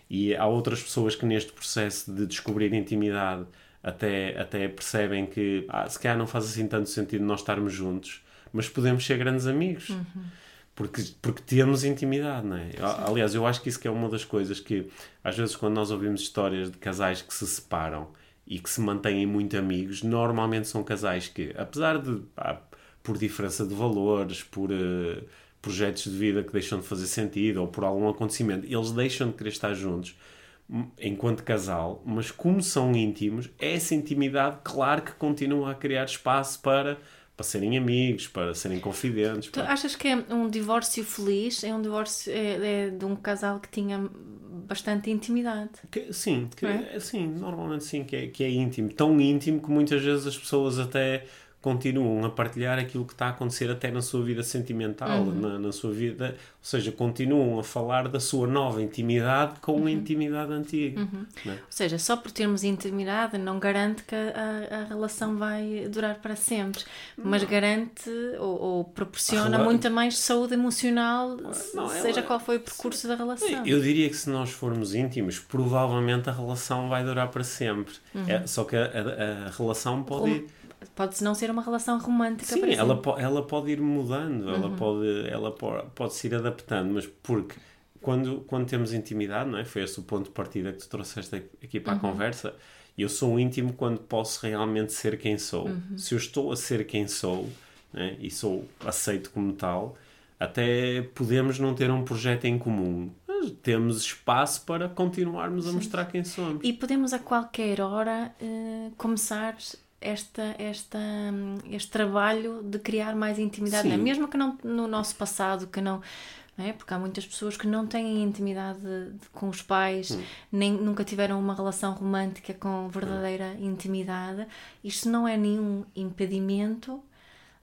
E há outras pessoas que neste processo de descobrir intimidade até, até percebem que ah, se calhar não faz assim tanto sentido nós estarmos juntos, mas podemos ser grandes amigos. Uhum. Porque, porque temos intimidade, não é? Sim. Aliás, eu acho que isso que é uma das coisas que, às vezes, quando nós ouvimos histórias de casais que se separam e que se mantêm muito amigos, normalmente são casais que, apesar de, ah, por diferença de valores, por... Uh, projetos de vida que deixam de fazer sentido ou por algum acontecimento, eles deixam de querer estar juntos hum, enquanto casal, mas como são íntimos, essa intimidade, claro que continua a criar espaço para para serem amigos, para serem confidentes. Tu para... achas que é um divórcio feliz? É um divórcio é, é de um casal que tinha bastante intimidade? Que, sim, que, é? sim, normalmente sim, que é, que é íntimo. Tão íntimo que muitas vezes as pessoas até continuam a partilhar aquilo que está a acontecer até na sua vida sentimental, uhum. na, na, sua vida, ou seja, continuam a falar da sua nova intimidade com uhum. a intimidade antiga. Uhum. É? Ou seja, só por termos intimidade não garante que a, a relação vai durar para sempre, mas não. garante ou, ou proporciona muita mais saúde emocional, não, seja ela... qual foi o percurso da relação. Eu diria que se nós formos íntimos, provavelmente a relação vai durar para sempre. Uhum. É, só que a, a, a relação pode ir pode não ser uma relação romântica Sim, ela, po ela pode ir mudando, uhum. ela, pode, ela pode, pode se ir adaptando, mas porque quando, quando temos intimidade, não é? Foi esse o ponto de partida que tu trouxeste aqui para uhum. a conversa. Eu sou íntimo quando posso realmente ser quem sou. Uhum. Se eu estou a ser quem sou né? e sou aceito como tal, até podemos não ter um projeto em comum, mas temos espaço para continuarmos a mostrar quem somos. E podemos a qualquer hora uh, começar esta, esta, este trabalho de criar mais intimidade, é? mesmo que não no nosso passado, que não, não é? porque há muitas pessoas que não têm intimidade com os pais, hum. nem nunca tiveram uma relação romântica com verdadeira hum. intimidade. Isto não é nenhum impedimento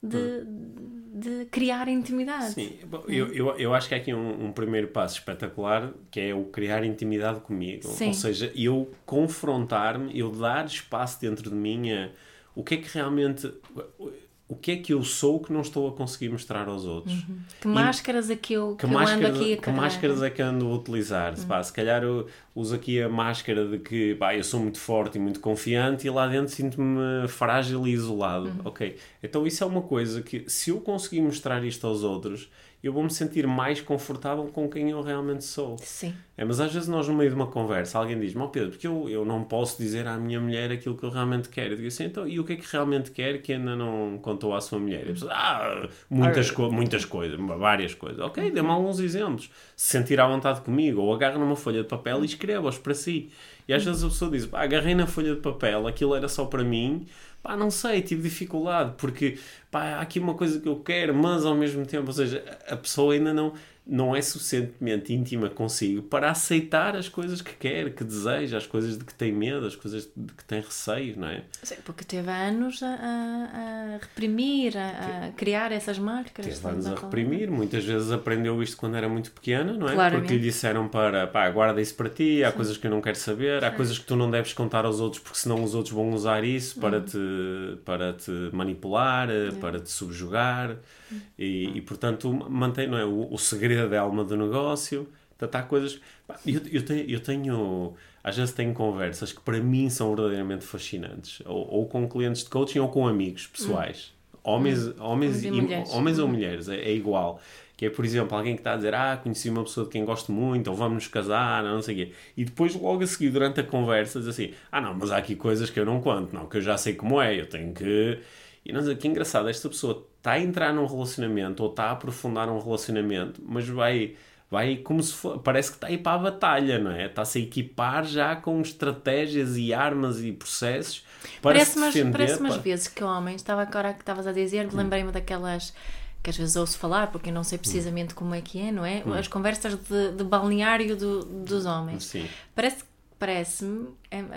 de, hum. de criar intimidade. Sim, Bom, eu, eu, eu acho que há aqui um, um, primeiro passo espetacular que é o criar intimidade comigo. Sim. Ou seja, eu confrontar-me, eu dar espaço dentro de mim a o que é que realmente o que é que eu sou que não estou a conseguir mostrar aos outros? Uhum. Que máscaras é que eu, que, que máscara, ando aqui a Que máscaras é que ando a utilizar? Uhum. Pá, se calhar eu uso aqui a máscara de que pá, eu sou muito forte e muito confiante e lá dentro sinto-me frágil e isolado. Uhum. Ok, então isso é uma coisa que se eu conseguir mostrar isto aos outros eu vou me sentir mais confortável com quem eu realmente sou. Sim. É, mas às vezes nós, no meio de uma conversa, alguém diz: Ó Pedro, porque eu, eu não posso dizer à minha mulher aquilo que eu realmente quero. Eu digo assim: então, e o que é que realmente quer que ainda não contou à sua mulher? E a pessoa, ah, muitas, co muitas coisas, várias coisas. Ok, dê-me alguns exemplos. Se sentir à vontade comigo, ou agarra numa folha de papel e escreva-os para si. E às vezes a pessoa diz: agarrei na folha de papel, aquilo era só para mim. Pá, não sei, tive dificuldade, porque pá, há aqui uma coisa que eu quero, mas ao mesmo tempo, ou seja, a pessoa ainda não não é suficientemente íntima consigo para aceitar as coisas que quer, que deseja, as coisas de que tem medo, as coisas de que tem receio, não é? Sim, porque teve anos a, a, a reprimir, a, a, criar essas máscaras. Teve anos a reprimir, muitas vezes aprendeu isto quando era muito pequena, não é? Claramente. Porque lhe disseram para, pá, guarda isso para ti, há Sim. coisas que eu não quero saber, há Sim. coisas que tu não deves contar aos outros porque senão os outros vão usar isso para, hum. te, para te manipular, para te subjugar. E, e, portanto mantém não é, o, o segredo da alma do negócio. Portanto, há coisas. Eu, eu, tenho, eu tenho. Às vezes tenho conversas que para mim são verdadeiramente fascinantes. Ou, ou com clientes de coaching ou com amigos pessoais. Hum. Homens, hum. homens, e, mulheres. homens ou hum. mulheres, é, é, igual. Que é, por exemplo, alguém que está a dizer Ah, conheci uma pessoa de quem gosto muito, ou vamos nos casar, não sei o quê. E depois, logo a seguir, durante a conversa, diz assim: Ah, não, mas há aqui coisas que eu não conto, não, que eu já sei como é, eu tenho que. E não sei, que engraçado, esta pessoa está a entrar num relacionamento ou está a aprofundar um relacionamento, mas vai vai como se for, parece que está aí para a batalha, não é? Está-se a equipar já com estratégias e armas e processos para parece se defender. Parece umas vezes que homens, estava agora que estavas a dizer, hum. lembrei-me daquelas que às vezes ouço falar, porque eu não sei precisamente hum. como é que é, não é? Hum. As conversas de, de balneário do, dos homens. Sim. Parece parece-me,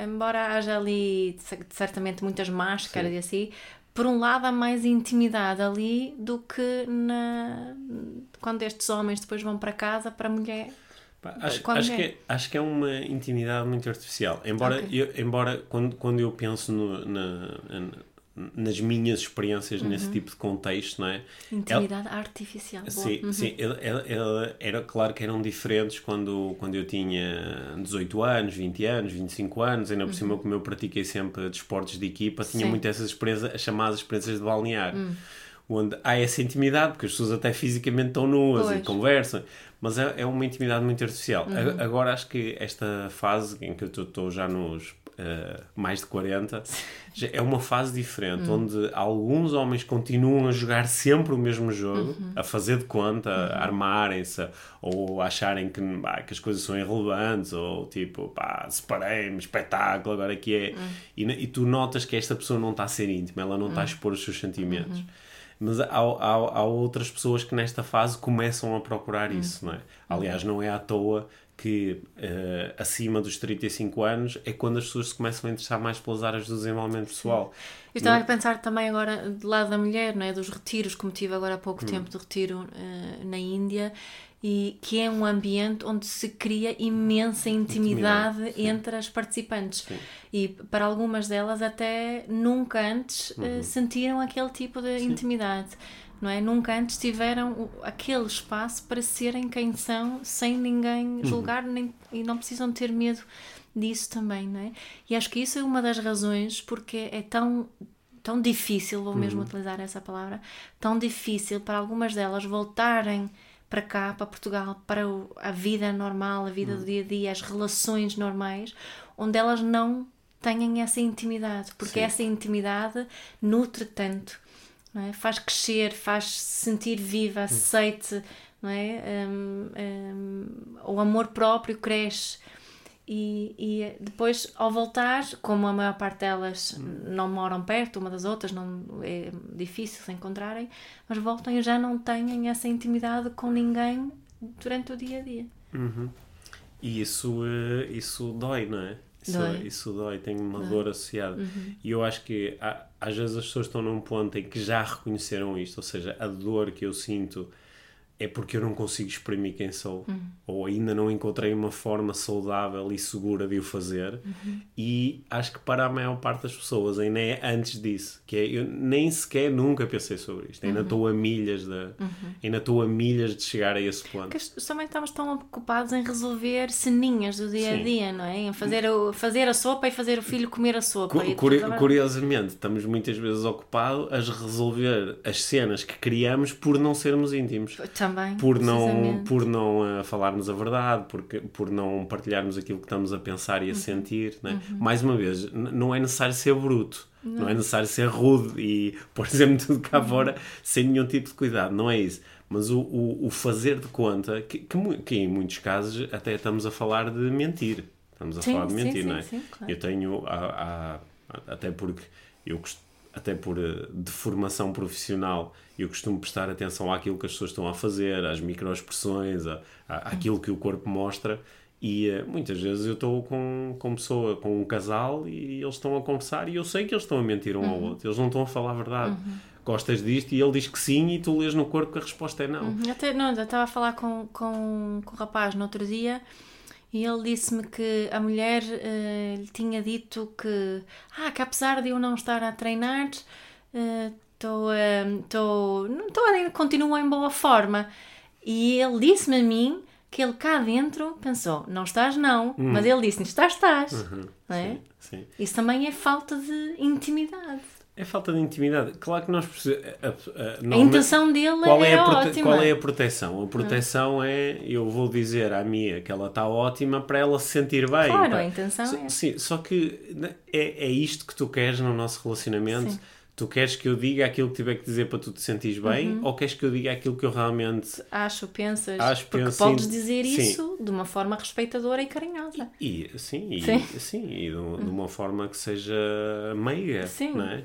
embora haja ali certamente muitas máscaras Sim. e assim, por um lado, há mais intimidade ali do que na... quando estes homens depois vão para casa para a mulher. Acho, acho, que é, acho que é uma intimidade muito artificial. Embora, okay. eu, embora quando, quando eu penso no, na, nas minhas experiências uhum. nesse tipo de contexto, não é? Intimidade ela, artificial. Sim, uhum. sim ela, ela, era claro que eram diferentes quando, quando eu tinha 18 anos, 20 anos, 25 anos, ainda por uhum. cima, como eu pratiquei sempre desportos de equipa, tinha muito essas experiências, as chamadas experiências de balneário. Hum. Onde há essa intimidade, porque as pessoas até fisicamente estão nuas pois. e conversam, mas é, é uma intimidade muito artificial. Uhum. Agora acho que esta fase em que eu estou já nos uh, mais de 40, é uma fase diferente, uhum. onde alguns homens continuam a jogar sempre o mesmo jogo, uhum. a fazer de conta, uhum. a armarem-se, ou acharem que, bah, que as coisas são irrelevantes, ou tipo, pá, separei-me, espetáculo, agora que é. Uhum. E, e, tu notas que esta pessoa não está a ser íntima, ela não está a uhum. expor os seus sentimentos. Uhum. Mas há, há, há, outras pessoas que nesta fase começam a procurar isso, não é? Aliás, não é à toa que uh, acima dos 35 anos é quando as pessoas se começam a interessar mais pelas áreas do desenvolvimento pessoal. Eu estava a pensar também agora do lado da mulher, não é? dos retiros, como tive agora há pouco hum. tempo de retiro uh, na Índia, e que é um ambiente onde se cria imensa intimidade, intimidade entre as participantes. Sim. E para algumas delas até nunca antes eh, uhum. uh, sentiram aquele tipo de sim. intimidade não é? Nunca antes tiveram aquele espaço para serem quem são, sem ninguém uhum. julgar uhum. nem, e não precisam ter medo disso também, não é? E acho que isso é uma das razões porque é tão tão difícil, vou mesmo uhum. utilizar essa palavra, tão difícil para algumas delas voltarem para cá, para Portugal, para a vida normal, a vida uhum. do dia a dia, as relações normais, onde elas não têm essa intimidade, porque Sim. essa intimidade nutre tanto é? faz crescer, faz se sentir viva, aceite, não é? Um, um, o amor próprio cresce. E, e, depois, ao voltar, como a maior parte delas não moram perto uma das outras, não, é difícil se encontrarem, mas voltam e já não têm essa intimidade com ninguém durante o dia a dia. Uhum. E isso, eh, isso dói, não é? Isso dói, isso dói tem uma dói. dor associada. Uhum. E eu acho que há, às vezes as pessoas estão num ponto em que já reconheceram isto, ou seja, a dor que eu sinto é porque eu não consigo exprimir quem sou uhum. ou ainda não encontrei uma forma saudável e segura de o fazer uhum. e acho que para a maior parte das pessoas ainda é antes disso que é, eu nem sequer nunca pensei sobre isto ainda uhum. estou a milhas de uhum. ainda estou a milhas de chegar a esse ponto porque também estamos tão ocupados em resolver ceninhas do dia a dia não é em fazer, o, fazer a sopa e fazer o filho comer a sopa Curi curiosamente estamos muitas vezes ocupados a resolver as cenas que criamos por não sermos íntimos Também, por não, por não uh, falarmos a verdade, porque, por não partilharmos aquilo que estamos a pensar Uhum. e a sentir. Né? Mais uma vez, não é necessário ser bruto, não. é necessário ser rude e *laughs* pôr sempre tudo cá Uhum. fora sem nenhum tipo de cuidado, não é isso. Mas o, o, o fazer de conta, que, que, que em muitos casos até estamos a falar de mentir. Estamos a Sim, falar de mentir, sim, não é? sim, claro. Eu tenho, há- há- até porque eu até por eh, de formação profissional, eu costumo prestar atenção àquilo que as pessoas estão a fazer, às microexpressões, a, a, àquilo que o corpo mostra. E eh, muitas vezes eu estou com, com pessoa, com um casal e eles estão a conversar e eu sei que eles estão a mentir um ao outro, eles não estão a falar a verdade. Gostas disto e ele diz que sim e tu lês no corpo que a resposta é não. Uhum. Até, não, eu estava a falar com, com, com o rapaz no outro dia e ele disse-me que a mulher eh, lhe tinha dito que, ah, que apesar de eu não estar a treinar, estou estou não estou a continuo em boa forma. E ele disse-me a mim que ele cá dentro pensou, não estás não, mas ele disse, estás, estás. Não é? Sim, sim. Isso também é falta de intimidade. É falta de intimidade. Claro que nós precisamos. A intenção dele qual é, é, a ótima. Qual é a proteção? A proteção é eu vou dizer à Mia que ela está ótima para ela se sentir bem. Claro, pá. a intenção Só- é. Sim, só que né, é, é isto que tu queres no nosso relacionamento. Sim. Tu queres que eu diga aquilo que tiver que dizer para tu te sentires bem Uhum. ou queres que eu diga aquilo que eu realmente. Acho, pensas, Acho, porque penso, podes dizer Sim. isso de uma forma respeitadora e carinhosa. E, sim, e, Sim. sim. e de, de uma forma que seja meiga. Sim. Não é?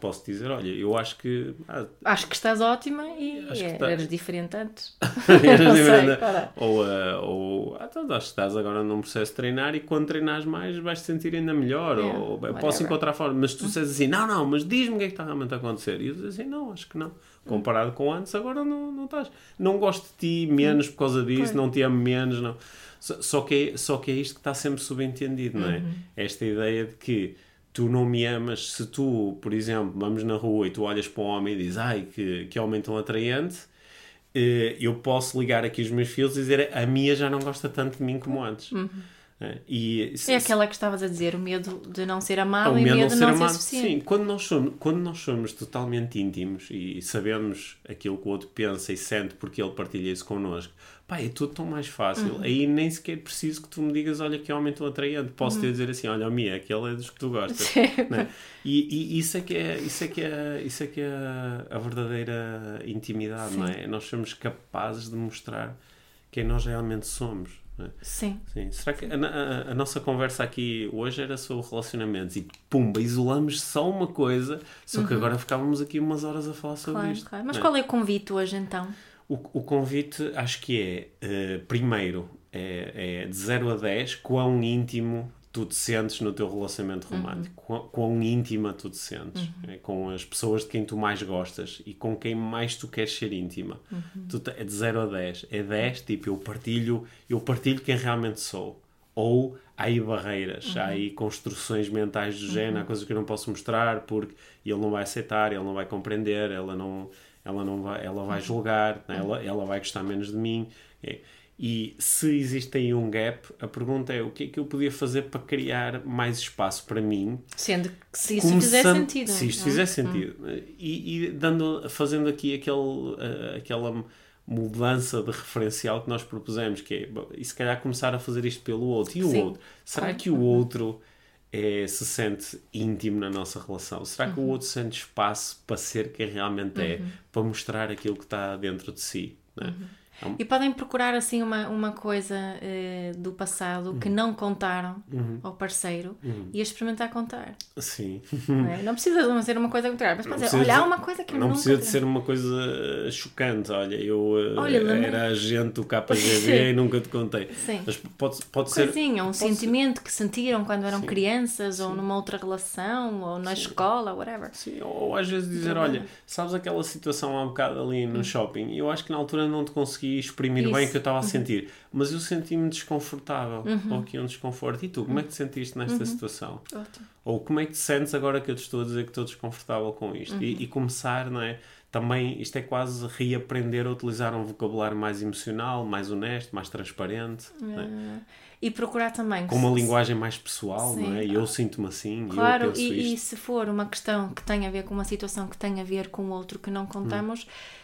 Posso dizer, olha, eu acho que. ah, Acho que estás ótima e Acho é, estás. eras diferente antes. *laughs* *laughs* Eras diferente. ou, ah, ou ah, então, acho que estás agora num processo de treinar e quando treinares mais vais te sentir ainda melhor. Yeah, ou "Bem, whatever. posso encontrar forma. Mas tu dizes assim, não, não, mas diz-me o que é que está realmente a acontecer. E eu digo assim, não, acho que não. Comparado com antes, agora não, não estás. Não gosto de ti menos por causa disso, não te amo menos. Não. Só, só que é, só que é isto que está sempre subentendido, não é? Uhum. Esta ideia de que tu não me amas se tu, por exemplo, vamos na rua e tu olhas para um homem e dizes, ai, que, que homem tão atraente eh, eu posso ligar aqui os meus fios e dizer a minha já não gosta tanto de mim como antes. Eh, E se- É aquela que estavas a dizer, o medo de não ser é amado o e medo medo de não ser amado. suficiente. Sim, quando nós, somos, quando nós somos totalmente íntimos e sabemos aquilo que o outro pensa e sente porque ele partilha isso connosco, pá, é tudo tão mais fácil. Uhum. Aí nem sequer preciso que tu me digas, olha que homem tão atraente. Posso te dizer assim, olha, Mia, aquele é dos que tu gostas. Sim. né? e, e isso é que é, isso é, que é, isso é, que é a verdadeira intimidade, não é? Nós somos capazes de mostrar quem nós realmente somos. Não é? Sim. Sim. Será que a, a- a nossa conversa aqui hoje era sobre relacionamentos e pumba, isolamos só uma coisa, só que agora ficávamos aqui umas horas a falar sobre Uhum. Claro, isto. claro. Mas é? qual é o convite hoje então? o, o convite acho que é, eh, primeiro, é, é de 0 a 10, quão íntimo tu te sentes no teu relacionamento romântico, quão, quão íntima tu te sentes é, com as pessoas de quem tu mais gostas e com quem mais tu queres ser íntima. Tu te- é de 0 a 10. É 10, tipo, eu partilho, eu partilho quem realmente sou. Ou há aí barreiras, há aí construções mentais do género, há coisas que eu não posso mostrar porque ele não vai aceitar, ele não vai compreender, ela não, ela não vai, ela vai julgar, né? ela, ela vai gostar menos de mim. É. E se existe aí um gap, a pergunta é o que é que eu podia fazer para criar mais espaço para mim Sendo que se isso fizer sentido. Se isto é? fizer sentido. E, e dando, fazendo aqui aquele, eh, aquela mudança de referencial que nós propusemos, que é, bom, e se calhar começar a fazer isto pelo outro. E o Sim. outro? Será Claro. que o outro é, se sente íntimo na nossa relação? Será Uhum. que o outro sente espaço para ser quem realmente é? Para mostrar aquilo que está dentro de si? Né? Uhum. É um- E podem procurar assim uma, uma coisa eh, do passado que não contaram ao parceiro e experimentar contar. Sim. Não, é? não precisa de ser uma coisa contrária, mas pode dizer, precisa olha, há de- uma coisa que Não nunca precisa de ser uma coisa chocante. Olha, eu eh, Olha, lembra- era agente do KGB Sim. *laughs* e nunca te contei. Sim. Mas pode, pode ser. Coisinha, um pode ser- sentimento que sentiram quando eram crianças ou numa outra relação ou na escola, whatever. Sim, ou às vezes dizer, olha, sabes aquela situação há um bocado ali no shopping? Eu acho que na altura não te consegui exprimir Isso. bem o que eu estava a sentir, mas eu senti-me desconfortável, ou aqui um desconforto. E tu, como é que te sentiste nesta situação? Ótimo. Ou como é que te sentes agora que eu te estou a dizer que estou desconfortável com isto? Uhum. E, e, começar, não é? Também, isto é quase reaprender a utilizar um vocabulário mais emocional, mais honesto, mais transparente. É? E procurar também. Com uma linguagem mais pessoal, Sim. não é? Eu sinto-me assim, claro, eu e, e, se for uma questão que tem a ver com uma situação que tem a ver com outro que não contamos. Hum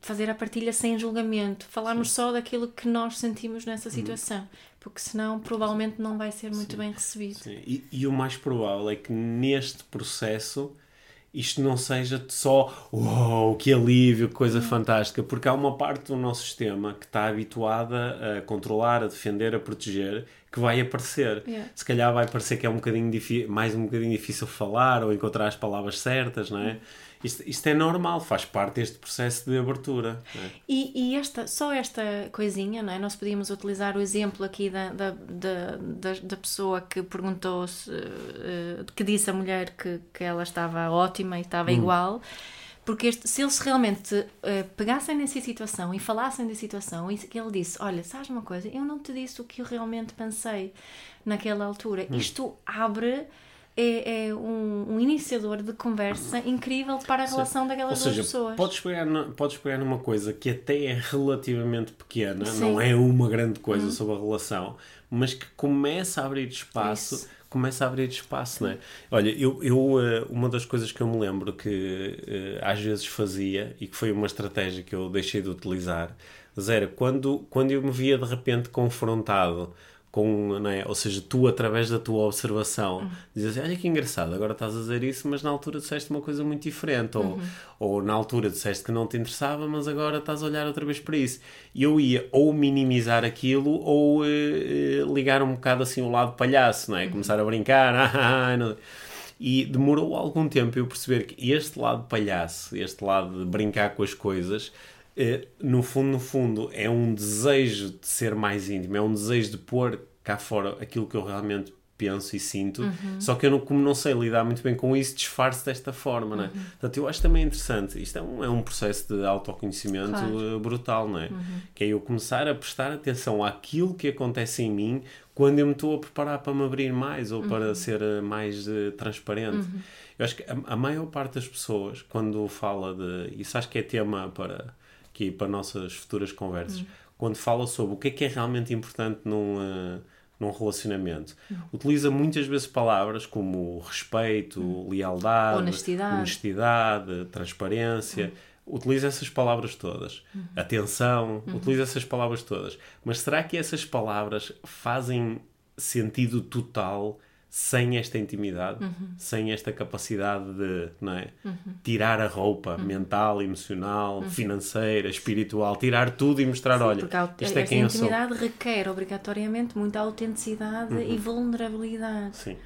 fazer a partilha sem julgamento, falarmos Sim. só daquilo que nós sentimos nessa uhum. situação, porque senão provavelmente não vai ser muito Sim. bem recebido. E, e, o mais provável é que neste processo isto não seja só uau, que alívio, que coisa uhum. fantástica, porque há uma parte do nosso sistema que está habituada a controlar, a defender, a proteger, que vai aparecer. Yeah. Se calhar vai parecer que é um bocadinho mais um bocadinho difícil falar ou encontrar as palavras certas, não é? Isto, isto é normal, faz parte deste processo de abertura. É? E, e, esta, só esta coisinha, não é? Nós podíamos utilizar o exemplo aqui da, da, da, da, pessoa que perguntou se, uh, que disse à mulher que, que ela estava ótima e estava hum. igual. Porque este, se eles realmente uh, pegassem nessa situação e falassem da situação, e que ele disse: Olha, sabes uma coisa, eu não te disse o que eu realmente pensei naquela altura. Hum. Isto abre é, é um, um, iniciador de conversa incrível para a relação daquelas Ou seja, duas pessoas. Podes pegar, podes pegar numa coisa que até é relativamente pequena, Sim. não é uma grande coisa uhum. sobre a relação, mas que começa a abrir espaço. Isso. Começa a abrir espaço, não é? Olha, eu, eu, eh, uma das coisas que eu me lembro que eh, às vezes fazia e que foi uma estratégia que eu deixei de utilizar, era quando, quando eu me via de repente confrontado com, não é? ou seja, tu através da tua observação uhum. dizes assim, olha que engraçado, agora estás a dizer isso, mas na altura disseste uma coisa muito diferente, ou, uhum. ou na altura disseste que não te interessava, mas agora estás a olhar outra vez para isso. E eu ia ou minimizar aquilo ou eh, ligar um bocado assim o lado palhaço, não é? Uhum. Começar a brincar, *laughs* ah, ah, ah, não. E demorou algum tempo eu perceber que este lado palhaço, este lado de brincar com as coisas, no fundo, no fundo, é um desejo de ser mais íntimo, é um desejo de pôr cá fora aquilo que eu realmente penso e sinto, uhum. só que eu, não, como não sei lidar muito bem com isso, disfarço desta forma, não é? Uhum. Portanto, eu acho também interessante, isto é um, é um processo de autoconhecimento claro. Eh, brutal, não é? Uhum. Que é eu começar a prestar atenção àquilo que acontece em mim quando eu me estou a preparar para me abrir mais ou para uhum. ser eh, mais uh, transparente. Uhum. Eu acho que a, a, maior parte das pessoas, quando fala de. Isso acho que é tema para aqui para nossas futuras conversas, uhum. quando fala sobre o que é que é realmente importante num, uh, num relacionamento, uhum. utiliza muitas vezes palavras como respeito, uhum. lealdade, honestidade, honestidade transparência. Utiliza essas palavras todas. Atenção, utiliza essas palavras todas. Mas será que essas palavras fazem sentido total sem esta intimidade, uhum. sem esta capacidade de é, uhum. tirar a roupa uhum. mental, emocional, uhum. financeira, espiritual, tirar tudo e mostrar, Sim, olha, isto é quem eu sou. A intimidade requer obrigatoriamente muita autenticidade e uhum. vulnerabilidade. Sim.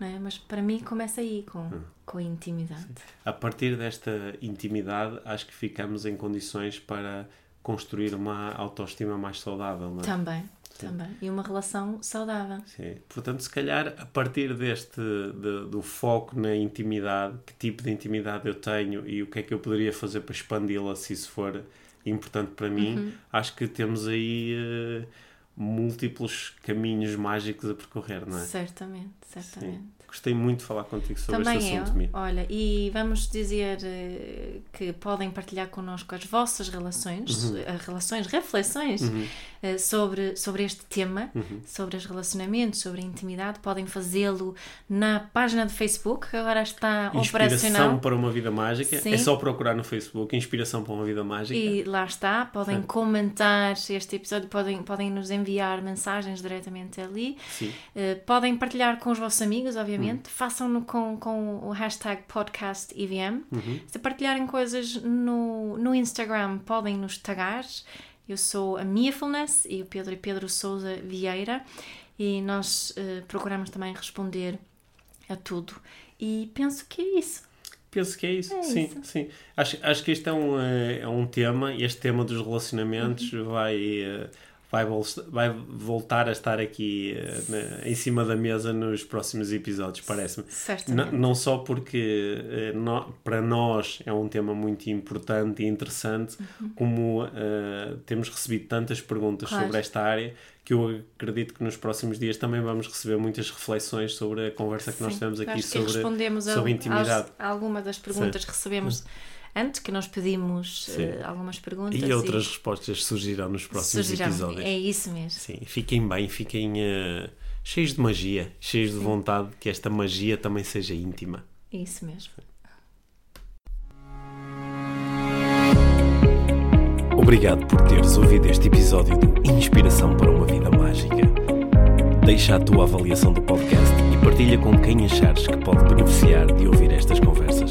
É? Mas para mim começa aí com, uhum. com a intimidade. Sim. A partir desta intimidade, acho que ficamos em condições para construir uma autoestima mais saudável. Não é? Também, também. E uma relação saudável. Sim. Portanto, se calhar, a partir deste de, do foco na intimidade, que tipo de intimidade eu tenho e o que é que eu poderia fazer para expandi-la se isso for importante para mim, uhum. acho que temos aí uh, múltiplos caminhos mágicos a percorrer, não é? Certamente, certamente. Sim. Gostei muito de falar contigo sobre Também este assunto. Olha, e vamos dizer uh, que podem partilhar connosco as vossas relações, uhum. uh, relações, reflexões uhum. uh, sobre, sobre este tema, uhum. sobre os relacionamentos, sobre a intimidade. Podem fazê-lo na página do Facebook, que agora está Inspiração operacional. Inspiração para uma vida mágica. Sim. É só procurar no Facebook Inspiração para uma vida mágica. E lá está. Podem Sim. comentar este episódio, podem, podem nos enviar mensagens diretamente ali. podem partilhar com os vossos amigos, obviamente obviamente, uhum. façam-no com, com o hashtag podcastivm. Uhum. Se partilharem coisas no, no Instagram, podem nos tagar. Eu sou a Miafulness e o Pedro e Pedro Souza Vieira e nós uh, procuramos também responder a tudo. E penso que é isso. Penso que é isso, é sim, isso. sim. Acho, acho que este é um, eh, é um tema, este tema dos relacionamentos uhum. vai, eh, vai, vai voltar a estar aqui uh, em cima da mesa nos próximos episódios, parece-me. Não só porque uh, no, para nós é um tema muito importante e interessante, uhum. como uh, temos recebido tantas perguntas claro. sobre esta área que eu acredito que nos próximos dias também vamos receber muitas reflexões sobre a conversa que Sim, nós tivemos aqui sobre, respondemos sobre a, intimidade. a alguma das perguntas Sim. que recebemos. Antes, que nós pedimos uh, algumas perguntas. E outras e... respostas surgirão nos próximos surgirão. episódios. É isso mesmo. Sim, fiquem bem, fiquem uh, cheios de magia, cheios Sim. de vontade que esta magia também seja íntima. É isso mesmo. Obrigado por teres ouvido este episódio de Inspiração para uma Vida Mágica. Deixa a tua avaliação do podcast e partilha com quem achares que pode beneficiar de ouvir estas conversas.